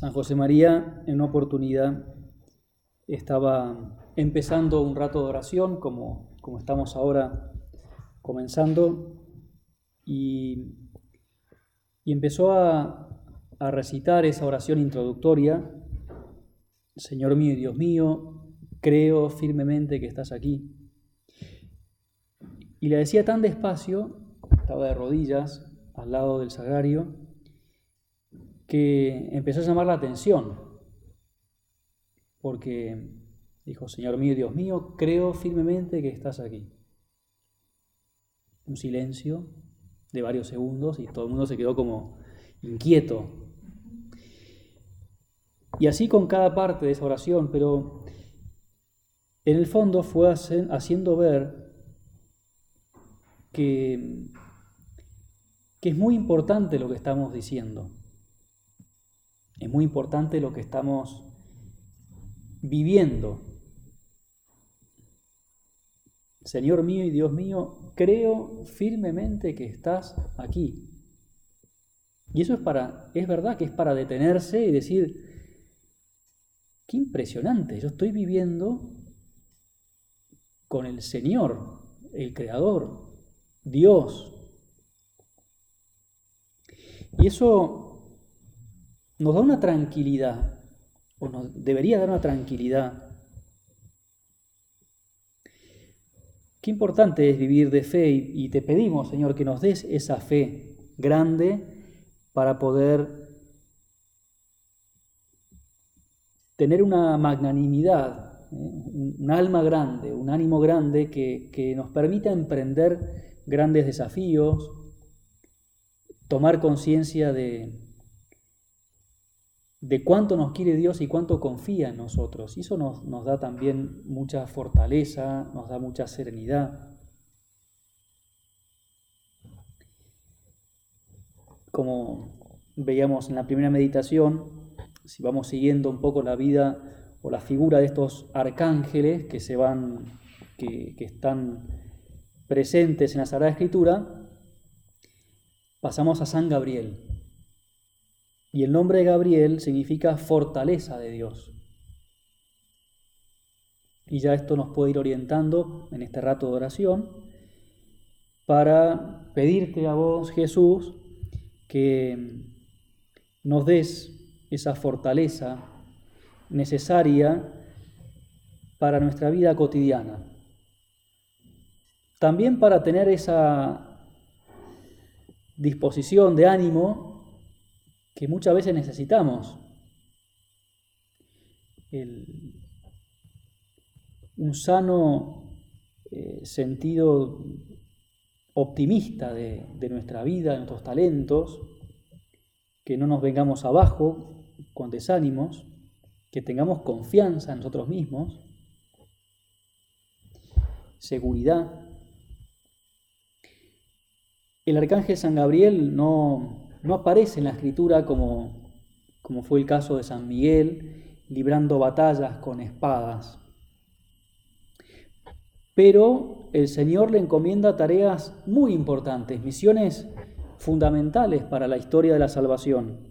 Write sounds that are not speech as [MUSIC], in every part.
San José María en una oportunidad estaba empezando un rato de oración, como, como estamos ahora comenzando, y, y empezó a, a recitar esa oración introductoria, Señor mío y Dios mío, creo firmemente que estás aquí. Y la decía tan despacio, estaba de rodillas al lado del sagrario, que empezó a llamar la atención, porque dijo, Señor mío, Dios mío, creo firmemente que estás aquí. Un silencio de varios segundos y todo el mundo se quedó como inquieto. Y así con cada parte de esa oración, pero en el fondo fue haciendo ver que, que es muy importante lo que estamos diciendo. Es muy importante lo que estamos viviendo. Señor mío y Dios mío, creo firmemente que estás aquí. Y eso es para, es verdad que es para detenerse y decir, qué impresionante, yo estoy viviendo con el Señor, el Creador, Dios. Y eso nos da una tranquilidad, o nos debería dar una tranquilidad. Qué importante es vivir de fe y, te pedimos, Señor, que nos des esa fe grande para poder tener una magnanimidad, ¿eh? un alma grande, un ánimo grande que, que nos permita emprender grandes desafíos, tomar conciencia de, de cuánto nos quiere Dios y cuánto confía en nosotros. Y eso nos, nos da también mucha fortaleza, nos da mucha serenidad. Como veíamos en la primera meditación, si vamos siguiendo un poco la vida o la figura de estos arcángeles que se van, que, que están presentes en la Sagrada Escritura, pasamos a San Gabriel. Y el nombre de Gabriel significa fortaleza de Dios. Y ya esto nos puede ir orientando en este rato de oración para pedirte a vos, Jesús, que nos des esa fortaleza necesaria para nuestra vida cotidiana. También para tener esa disposición de ánimo que muchas veces necesitamos. un sano eh, sentido optimista de, de nuestra vida, de nuestros talentos, que no nos vengamos abajo con desánimos, que tengamos confianza en nosotros mismos, seguridad. El arcángel San Gabriel no, no aparece en la escritura como, como fue el caso de San Miguel, librando batallas con espadas. Pero el Señor le encomienda tareas muy importantes, misiones fundamentales para la historia de la salvación.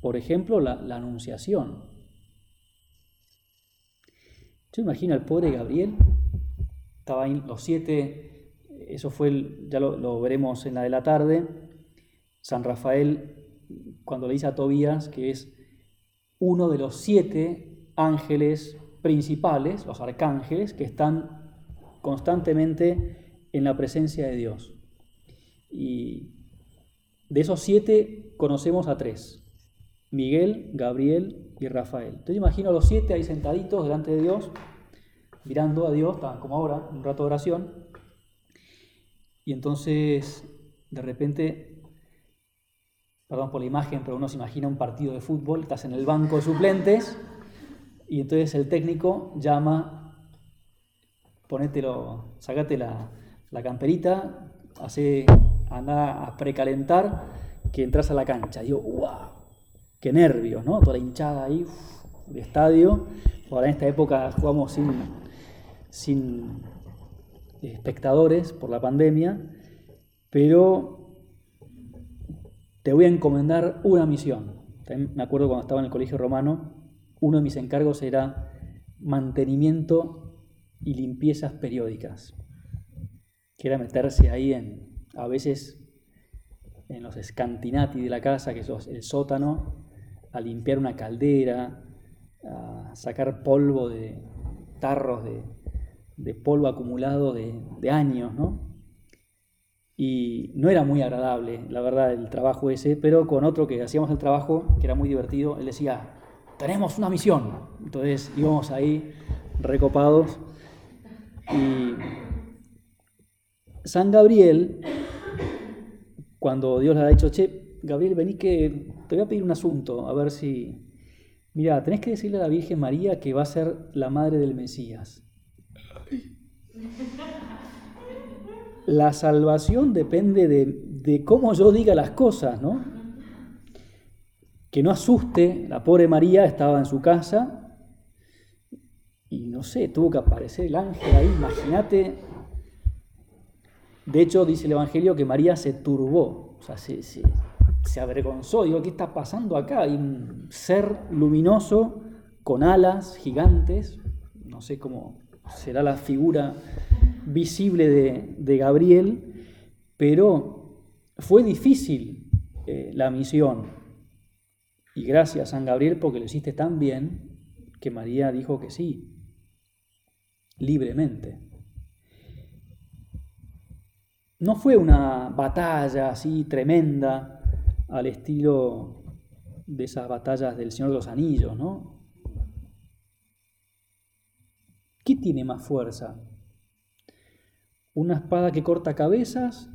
Por ejemplo, la, anunciación. Yo imagino al pobre Gabriel, estaba ahí los siete, eso fue, ya lo, lo veremos en la de la tarde, San Rafael, cuando le dice a Tobías que es uno de los siete ángeles principales, los arcángeles, que están constantemente en la presencia de Dios. Y de esos siete conocemos a tres, Miguel, Gabriel y Rafael. Entonces imagino a los siete ahí sentaditos delante de Dios, mirando a Dios, como ahora, un rato de oración, y entonces de repente perdón por la imagen, pero uno se imagina un partido de fútbol, estás en el banco de suplentes y entonces el técnico llama, ponételo, sacate la, camperita, hace, anda a precalentar que entras a la cancha. Digo, ¡wow! ¡Qué nervios, ¿no? Toda la hinchada ahí de estadio. Ahora en esta época jugamos sin, sin espectadores por la pandemia, pero te voy a encomendar una misión. También me acuerdo cuando estaba en el colegio romano, uno de mis encargos era mantenimiento y limpiezas periódicas, que era meterse ahí en, a veces en los scantinati de la casa, que es el sótano, a limpiar una caldera, a sacar polvo de tarros de, polvo acumulado de, años, ¿no? Y no era muy agradable, la verdad, el trabajo ese, pero con otro que hacíamos el trabajo, que era muy divertido, él decía, tenemos una misión. Entonces íbamos ahí recopados y San Gabriel, cuando Dios le ha dicho, che, Gabriel, vení que te voy a pedir un asunto, a ver si... Mira, tenés que decirle a la Virgen María que va a ser la madre del Mesías. La salvación depende de, cómo yo diga las cosas, ¿no? Que no asuste, la pobre María estaba en su casa y no sé, tuvo que aparecer el ángel ahí, imagínate. De hecho, dice el Evangelio que María se turbó, o sea, se, se avergonzó. Digo, ¿qué está pasando acá? Hay un ser luminoso con alas gigantes, no sé cómo será la figura visible de, Gabriel, pero fue difícil eh, la misión. Y gracias San Gabriel porque lo hiciste tan bien que María dijo que sí, libremente. No fue una batalla así tremenda, al estilo de esas batallas del Señor de los Anillos, ¿no? ¿Qué tiene más fuerza? ¿Una espada que corta cabezas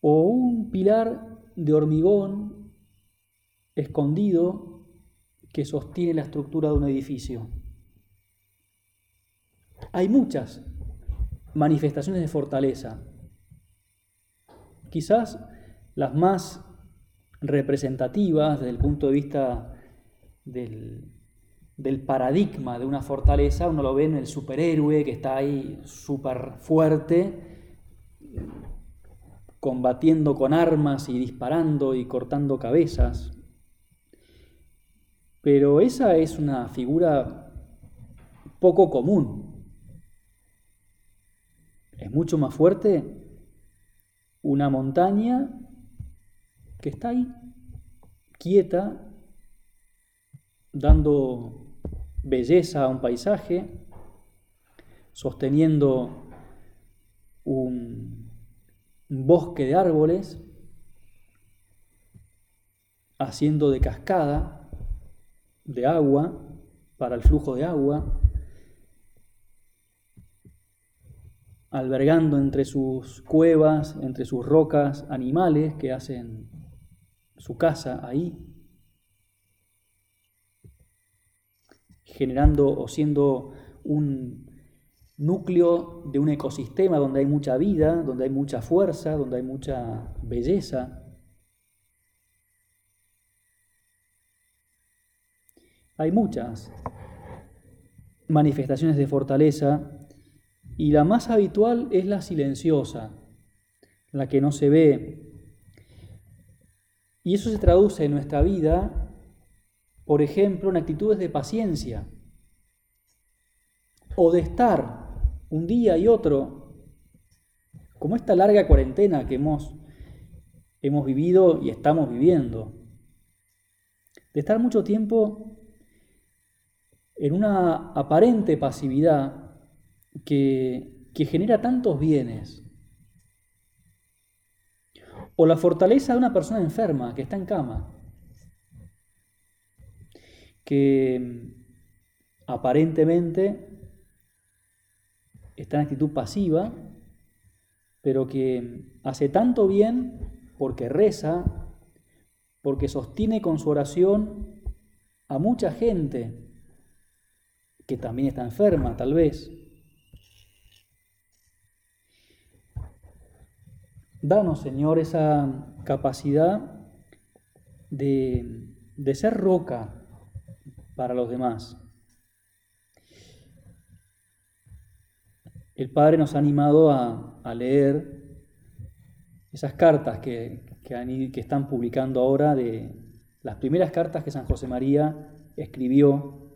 o un pilar de hormigón escondido que sostiene la estructura de un edificio? Hay muchas manifestaciones de fortaleza. Quizás las más representativas desde el punto de vista del, paradigma de una fortaleza, uno lo ve en el superhéroe que está ahí súper fuerte, combatiendo con armas y disparando y cortando cabezas. Pero esa es una figura poco común. Es mucho más fuerte una montaña que está ahí, quieta, dando belleza a un paisaje, sosteniendo un, bosque de árboles, haciendo de cascada de agua para el flujo de agua, albergando entre sus cuevas, entre sus rocas, animales que hacen su casa ahí, generando o siendo un núcleo de un ecosistema donde hay mucha vida, donde hay mucha fuerza, donde hay mucha belleza. Hay muchas manifestaciones de fortaleza y la más habitual es la silenciosa, la que no se ve, y eso se traduce en nuestra vida, por ejemplo, en actitudes de paciencia o de estar un día y otro, como esta larga cuarentena que hemos, hemos vivido y estamos viviendo, de estar mucho tiempo en una aparente pasividad que, que genera tantos bienes o la fortaleza de una persona enferma que está en cama, que aparentemente está en actitud pasiva, pero que hace tanto bien porque reza, porque sostiene con su oración a mucha gente que también está enferma, tal vez, Danos, Señor, esa capacidad de, ser roca para los demás. El Padre nos ha animado a, leer esas cartas que, que, están publicando ahora de, Las primeras cartas que San José María escribió,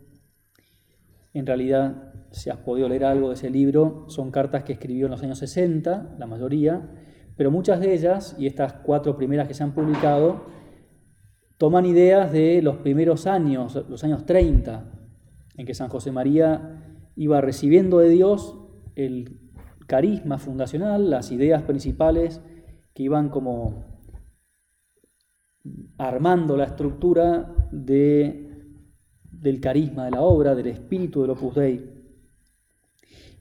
en realidad, si has podido leer algo de ese libro, son cartas que escribió en los años 60, la mayoría, pero muchas de ellas, y estas cuatro primeras que se han publicado, toman ideas de los primeros años, los años 30, en que San José María iba recibiendo de Dios el carisma fundacional, las ideas principales que iban como armando la estructura de, del carisma de la obra, del espíritu del Opus Dei.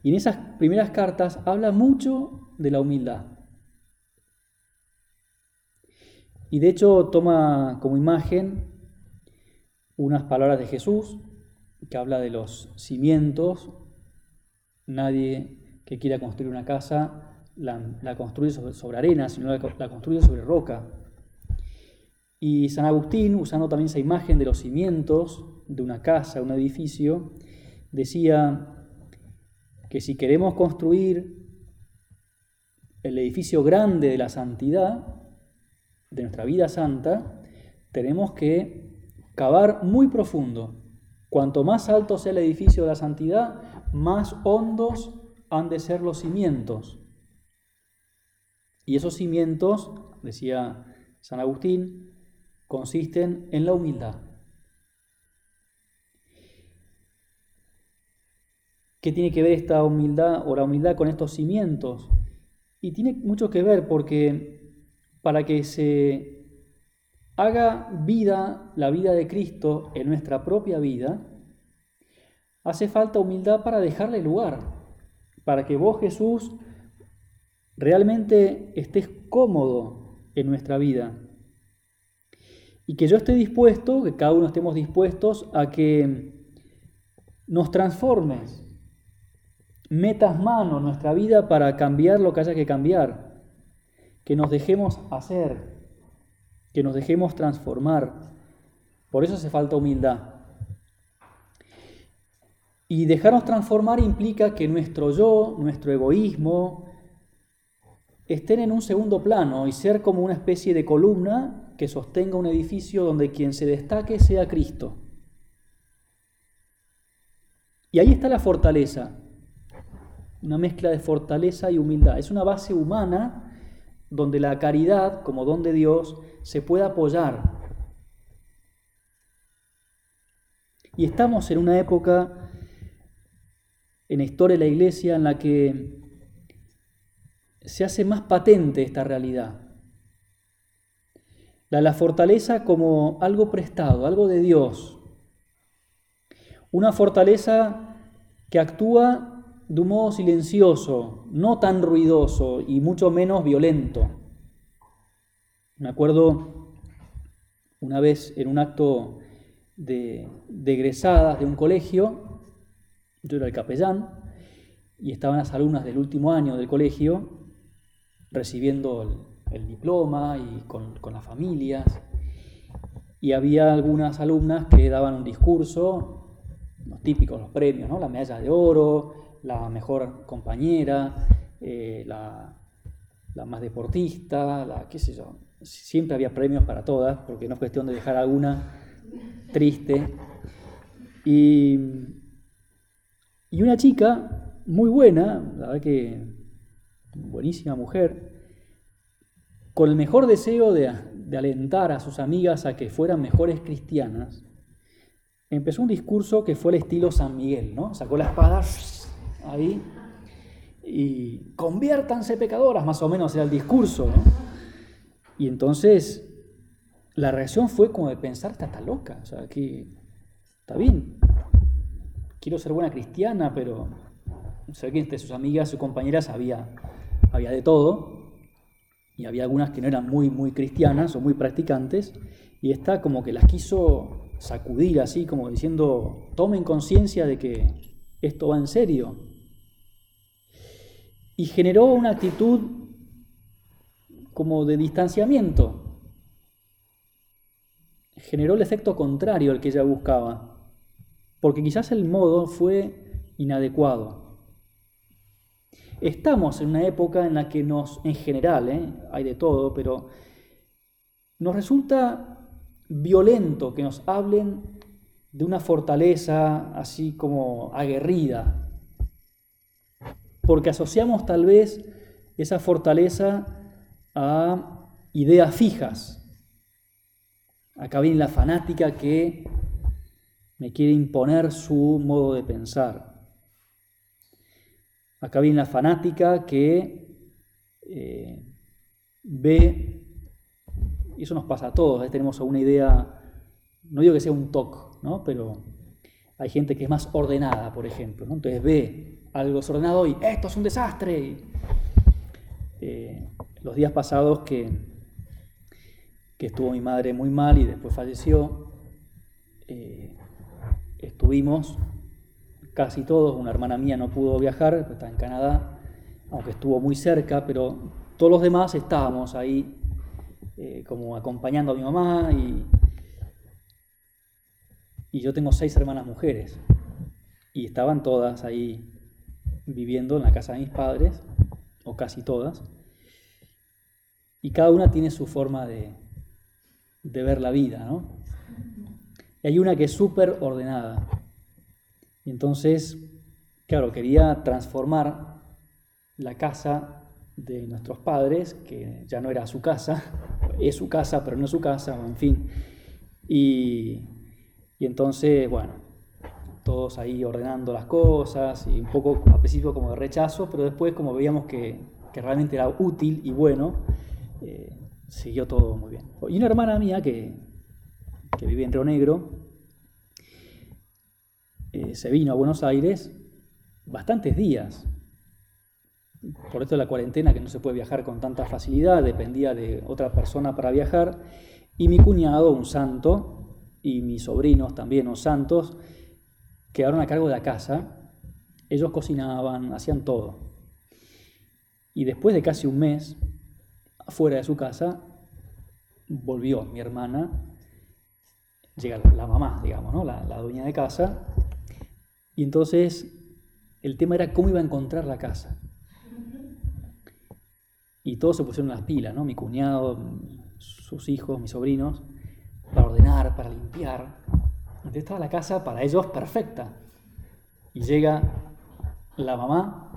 Y en esas primeras cartas habla mucho de la humildad. Y de hecho toma como imagen unas palabras de Jesús que habla de los cimientos. Nadie que quiera construir una casa la, construye sobre, arena, sino la, la construye sobre roca. Y San Agustín, usando también esa imagen de los cimientos de una casa, un edificio, decía que si queremos construir el edificio grande de la santidad, de nuestra vida santa, tenemos que cavar muy profundo. Cuanto más alto sea el edificio de la santidad, más hondos han de ser los cimientos. Y esos cimientos, decía San Agustín, consisten en la humildad. ¿Qué tiene que ver esta humildad o la humildad con estos cimientos? Y tiene mucho que ver porque para que se haga vida, la vida de Cristo en nuestra propia vida, hace falta humildad para dejarle lugar, para que vos Jesús realmente estés cómodo en nuestra vida. Y que yo esté dispuesto, que cada uno estemos dispuestos a que nos transformes, metas mano en nuestra vida para cambiar lo que haya que cambiar que nos dejemos hacer, que nos dejemos transformar. Por eso hace falta humildad. Y dejarnos transformar implica que nuestro yo, nuestro egoísmo, estén en un segundo plano y ser como una especie de columna que sostenga un edificio donde quien se destaque sea Cristo. Y ahí está la fortaleza, una mezcla de fortaleza y humildad. Es una base humana donde la caridad, como don de Dios, se pueda apoyar. Y estamos en una época en la historia de la Iglesia en la que se hace más patente esta realidad. La, la fortaleza como algo prestado, algo de Dios. Una fortaleza que actúa de un modo silencioso, no tan ruidoso y mucho menos violento. Me acuerdo una vez en un acto de, egresadas de un colegio, yo era el capellán, y estaban las alumnas del último año del colegio recibiendo el, diploma y con, con, las familias. Y había algunas alumnas que daban un discurso, los típicos, los premios, ¿no? la medalla de oro, la mejor compañera, eh, la, más deportista, la qué sé yo. Siempre había premios para todas, porque no es cuestión de dejar alguna triste. Y, y una chica muy buena, la verdad que buenísima mujer, con el mejor deseo de, de alentar a sus amigas a que fueran mejores cristianas, empezó un discurso que fue el estilo San Miguel, ¿no? Sacó la espada ahí. Y conviértanse pecadoras, más o menos era el discurso. Y entonces la reacción fue como de pensar, está, está loca, o sea, que está bien, quiero ser buena cristiana, pero sé que entre sus amigas, sus compañeras había, había de todo, y había algunas que no eran muy, muy cristianas o muy practicantes, y esta como que las quiso sacudir así, como diciendo, tomen conciencia de que esto va en serio, y generó una actitud como de distanciamiento. Generó el efecto contrario al que ella buscaba, porque quizás el modo fue inadecuado. Estamos en una época en la que nos, en general, ¿eh? hay de todo, pero nos resulta violento que nos hablen de una fortaleza así como aguerrida, porque asociamos tal vez esa fortaleza a ideas fijas. Acá viene la fanática que me quiere imponer su modo de pensar. Acá viene la fanática que eh, ve, y eso nos pasa a todos, tenemos alguna idea, no digo que sea un TOC, ¿no? pero hay gente que es más ordenada, por ejemplo. Entonces ve algo desordenado y esto es un desastre. Eh, los días pasados que, que, estuvo mi madre muy mal y después falleció, eh, estuvimos casi todos, una hermana mía no pudo viajar, está en Canadá, aunque estuvo muy cerca, pero todos los demás estábamos ahí eh, como acompañando a mi mamá y, y yo tengo seis hermanas mujeres y estaban todas ahí viviendo en la casa de mis padres, o casi todas, y cada una tiene su forma de, de ver la vida, ¿no? Y hay una que es súper ordenada. Y entonces, claro, quería transformar la casa de nuestros padres, que ya no era su casa, [LAUGHS] es su casa, pero no es su casa, en fin. Y, y entonces, bueno, todos ahí ordenando las cosas y un poco al principio como de rechazo, pero después como veíamos que, realmente era útil y bueno, eh, siguió todo muy bien. Y una hermana mía que, que vive en Río Negro, eh, se vino a Buenos Aires bastantes días. Por esto de la cuarentena, que no se puede viajar con tanta facilidad, dependía de otra persona para viajar. Y mi cuñado, un santo, y mis sobrinos también, unos santos, quedaron a cargo de la casa. Ellos cocinaban, hacían todo. Y después de casi un mes, afuera de su casa, volvió mi hermana, llega la mamá, digamos, ¿no? la, la dueña de casa, y entonces el tema era cómo iba a encontrar la casa. Y todos se pusieron las pilas, ¿no? Mi cuñado, sus hijos, mis sobrinos, para ordenar, para limpiar. Entonces estaba la casa para ellos perfecta. Y llega la mamá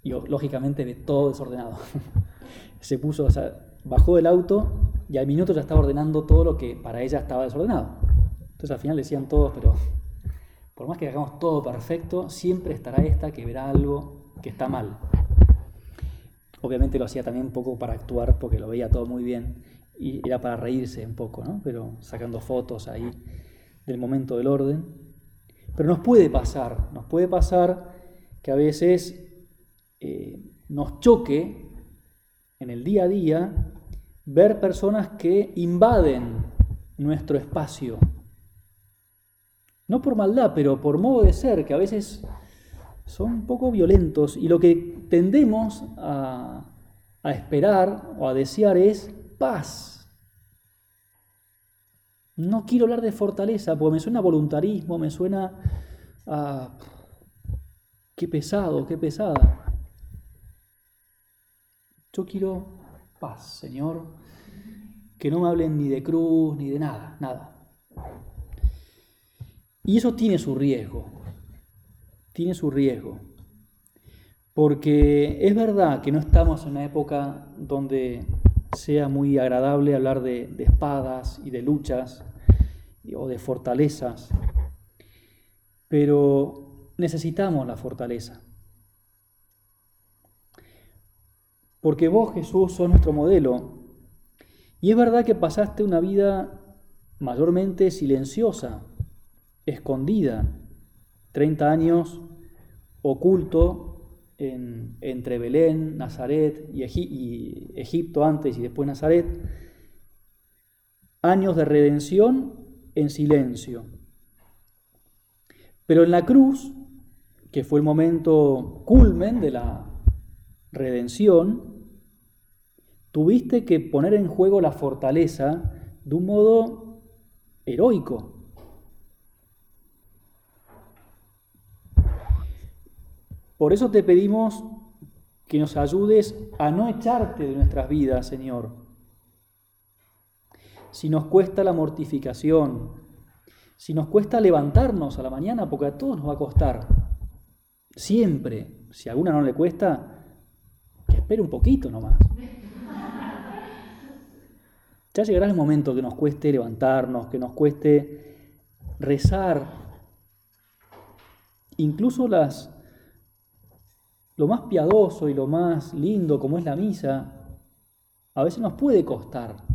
y lógicamente ve todo desordenado. [LAUGHS] se puso, o sea, bajó del auto y al minuto ya estaba ordenando todo lo que para ella estaba desordenado. Entonces al final decían todos, pero por más que hagamos todo perfecto, siempre estará esta que verá algo que está mal. Obviamente lo hacía también un poco para actuar porque lo veía todo muy bien y era para reírse un poco, ¿no? Pero sacando fotos ahí del momento del orden. Pero nos puede pasar, nos puede pasar que a veces eh, nos choque en el día a día ver personas que invaden nuestro espacio, no por maldad, pero por modo de ser, que a veces son un poco violentos y lo que tendemos a, esperar o a desear es paz. No quiero hablar de fortaleza, porque me suena voluntarismo, me suena a... Qué pesado, qué pesada. Yo quiero paz, Señor. Que no me hablen ni de cruz, ni de nada, nada. Y eso tiene su riesgo, tiene su riesgo. Porque es verdad que no estamos en una época donde sea muy agradable hablar de, espadas y de luchas o de fortalezas, pero necesitamos la fortaleza. Porque vos, Jesús, sos nuestro modelo. Y es verdad que pasaste una vida mayormente silenciosa, escondida, 30 años oculto entre Belén, Nazaret y, y Egipto antes y después Nazaret, años de redención en silencio. Pero en la cruz, que fue el momento culmen de la redención, tuviste que poner en juego la fortaleza de un modo heroico. Por eso te pedimos que nos ayudes a no echarte de nuestras vidas, Señor, si nos cuesta la mortificación, si nos cuesta levantarnos a la mañana, porque a todos nos va a costar, siempre, si a alguna no le cuesta, que espere un poquito nomás. Ya llegará el momento que nos cueste levantarnos, que nos cueste rezar, incluso las lo más piadoso y lo más lindo como es la misa, a veces nos puede costar.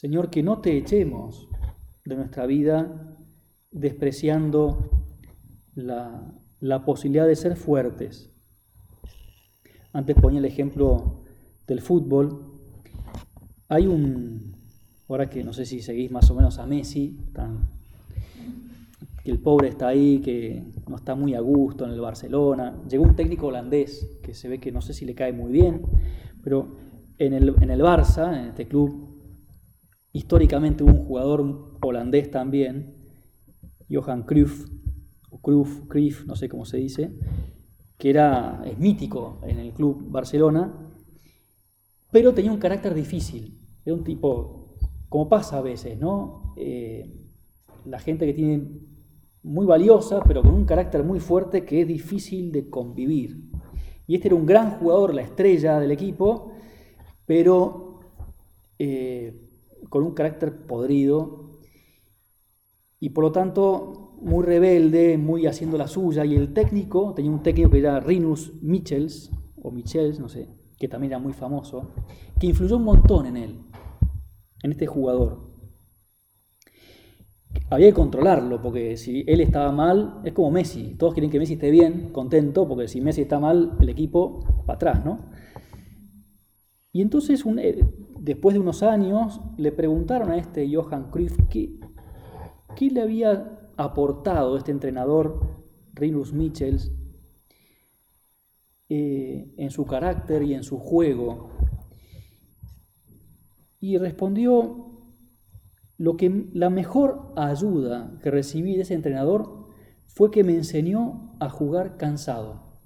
Señor, que no te echemos de nuestra vida despreciando la, la posibilidad de ser fuertes. Antes ponía el ejemplo del fútbol. Hay un, ahora que no sé si seguís más o menos a Messi, que el pobre está ahí, que no está muy a gusto en el Barcelona. Llegó un técnico holandés que se ve que no sé si le cae muy bien, pero en el, en el Barça, en este club, históricamente hubo un jugador holandés también, Johan Cruyff, o Cruyff, no sé cómo se dice, que era, es mítico en el club Barcelona, pero tenía un carácter difícil. Era un tipo, como pasa a veces, ¿no? Eh, la gente que tiene muy valiosa, pero con un carácter muy fuerte que es difícil de convivir. Y este era un gran jugador, la estrella del equipo, pero eh, con un carácter podrido y por lo tanto muy rebelde, muy haciendo la suya. Y el técnico, tenía un técnico que era Rinus Michels, o Michels, no sé, que también era muy famoso, que influyó un montón en él, en este jugador había que controlarlo, porque si él estaba mal, es como Messi. Todos quieren que Messi esté bien, contento, porque si Messi está mal, el equipo va atrás, ¿no? Y entonces, eh, después de unos años, le preguntaron a este Johan Cruyff qué, qué le había aportado este entrenador, Rinus Michels, eh, en su carácter y en su juego. Y respondió lo que la mejor ayuda que recibí de ese entrenador fue que me enseñó a jugar cansado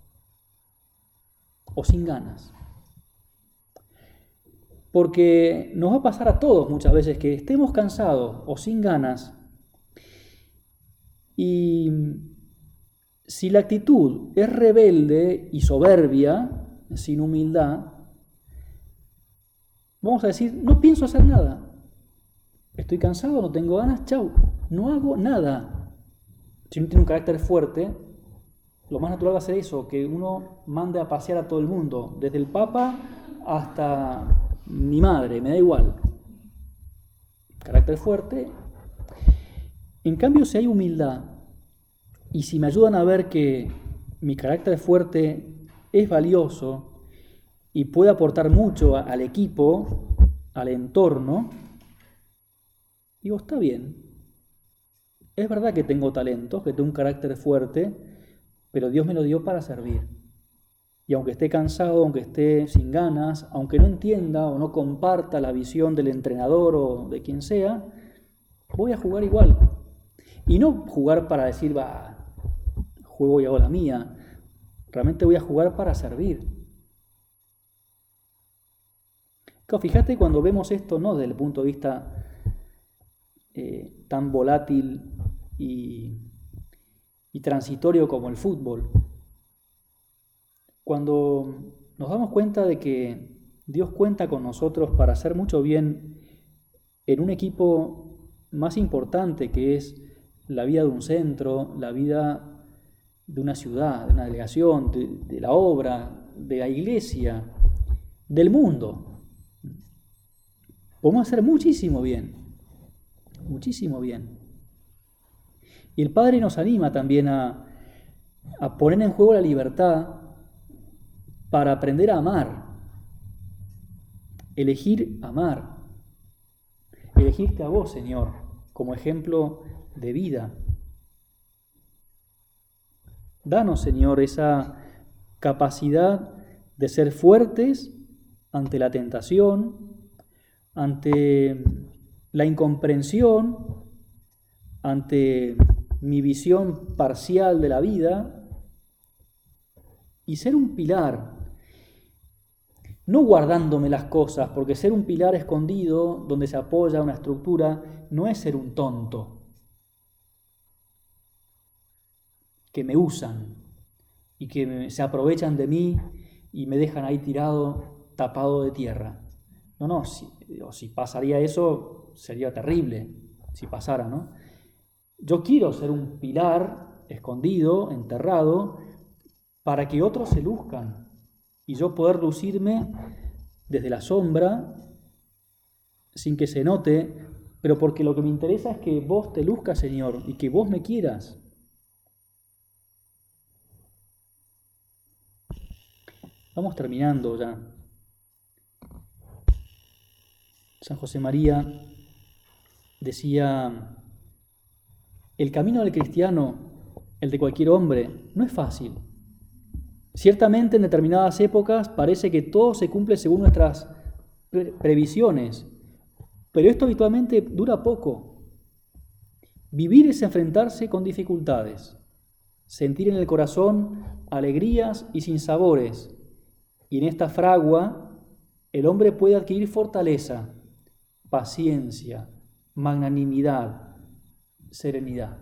o sin ganas. Porque nos va a pasar a todos muchas veces que estemos cansados o sin ganas y si la actitud es rebelde y soberbia, sin humildad, vamos a decir, no pienso hacer nada, Estoy cansado, no tengo ganas, chau, no hago nada. Si uno tiene un carácter fuerte, lo más natural va a ser eso, que uno mande a pasear a todo el mundo, desde el Papa hasta mi madre, me da igual. Carácter fuerte. En cambio, si hay humildad y si me ayudan a ver que mi carácter fuerte es valioso y puede aportar mucho al equipo, al entorno, Digo, está bien. Es verdad que tengo talentos, que tengo un carácter fuerte, pero Dios me lo dio para servir. Y aunque esté cansado, aunque esté sin ganas, aunque no entienda o no comparta la visión del entrenador o de quien sea, voy a jugar igual. Y no jugar para decir, va, juego y hago la mía. Realmente voy a jugar para servir. fíjate cuando vemos esto no desde el punto de vista eh, tan volátil y, y transitorio como el fútbol. Cuando nos damos cuenta de que Dios cuenta con nosotros para hacer mucho bien en un equipo más importante que es la vida de un centro, la vida de una ciudad, de una delegación, de, la obra, de la iglesia, del mundo. Podemos hacer muchísimo bien muchísimo bien. Y el Padre nos anima también a, a poner en juego la libertad para aprender a amar, elegir amar, elegirte a vos, Señor, como ejemplo de vida. Danos, Señor, esa capacidad de ser fuertes ante la tentación, ante la incomprensión ante mi visión parcial de la vida y ser un pilar, no guardándome las cosas, porque ser un pilar escondido donde se apoya una estructura no es ser un tonto, que me usan y que se aprovechan de mí y me dejan ahí tirado, tapado de tierra. No, no, si, si pasaría eso sería terrible, si pasara, ¿no? Yo quiero ser un pilar escondido, enterrado, para que otros se luzcan y yo poder lucirme desde la sombra sin que se note, pero porque lo que me interesa es que vos te luzcas, Señor, y que vos me quieras. Vamos terminando ya. San José María decía, el camino del cristiano, el de cualquier hombre, no es fácil. Ciertamente en determinadas épocas parece que todo se cumple según nuestras previsiones, pero esto habitualmente dura poco. Vivir es enfrentarse con dificultades, sentir en el corazón alegrías y sinsabores, y en esta fragua el hombre puede adquirir fortaleza, paciencia, magnanimidad, serenidad.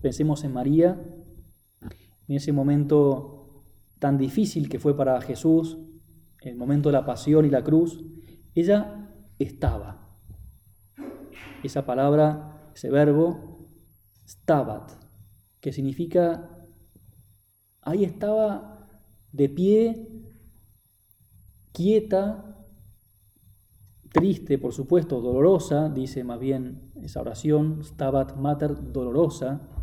Pensemos en María, en ese momento tan difícil que fue para Jesús, el momento de la pasión y la cruz, ella estaba. Esa palabra, ese verbo, stabat, que significa, ahí estaba de pie, quieta, triste, por supuesto, dolorosa, dice más bien esa oración, stabat mater dolorosa,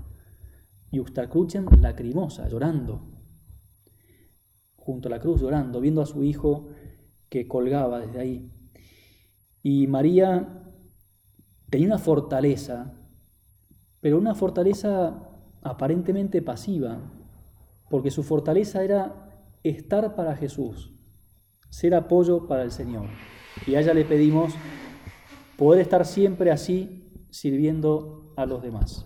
y Ustacruchen lacrimosa, llorando, junto a la cruz llorando, viendo a su hijo que colgaba desde ahí. Y María tenía una fortaleza, pero una fortaleza aparentemente pasiva, porque su fortaleza era estar para Jesús, ser apoyo para el Señor. Y a ella le pedimos poder estar siempre así, sirviendo a los demás.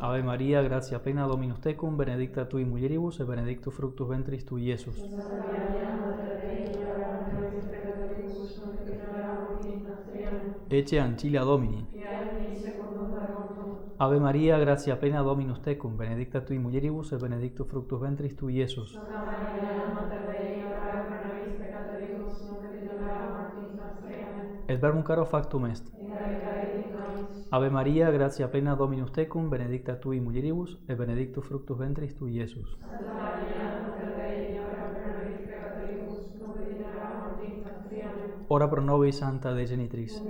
Ave María, gracia plena Dominus tecum, benedicta tui mulieribus, et benedictus fructus ventris tui, Iesus. Ecce ancilla Domini. Ave María, gracia plena Dominus tecum, benedicta tui mulieribus, et benedictus fructus ventris tui, Iesus. Et verbum caro factum est. Ave María, gracia plena Dominus tecum, benedicta tui mulieribus, et benedictus fructus ventris tui, Iesus. Ora pro nobis Santa de Genitris.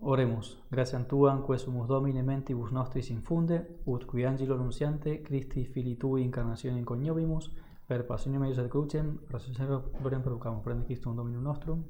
Oremos, graciam tuam, quesumus Domine mentibus nostris infunde, ut qui angelo nunciante, Christi fili tui incarnationem coniovimus, per passionem eius et crucem, resurrectionem gloriam producamos, prende Christum Dominum nostrum.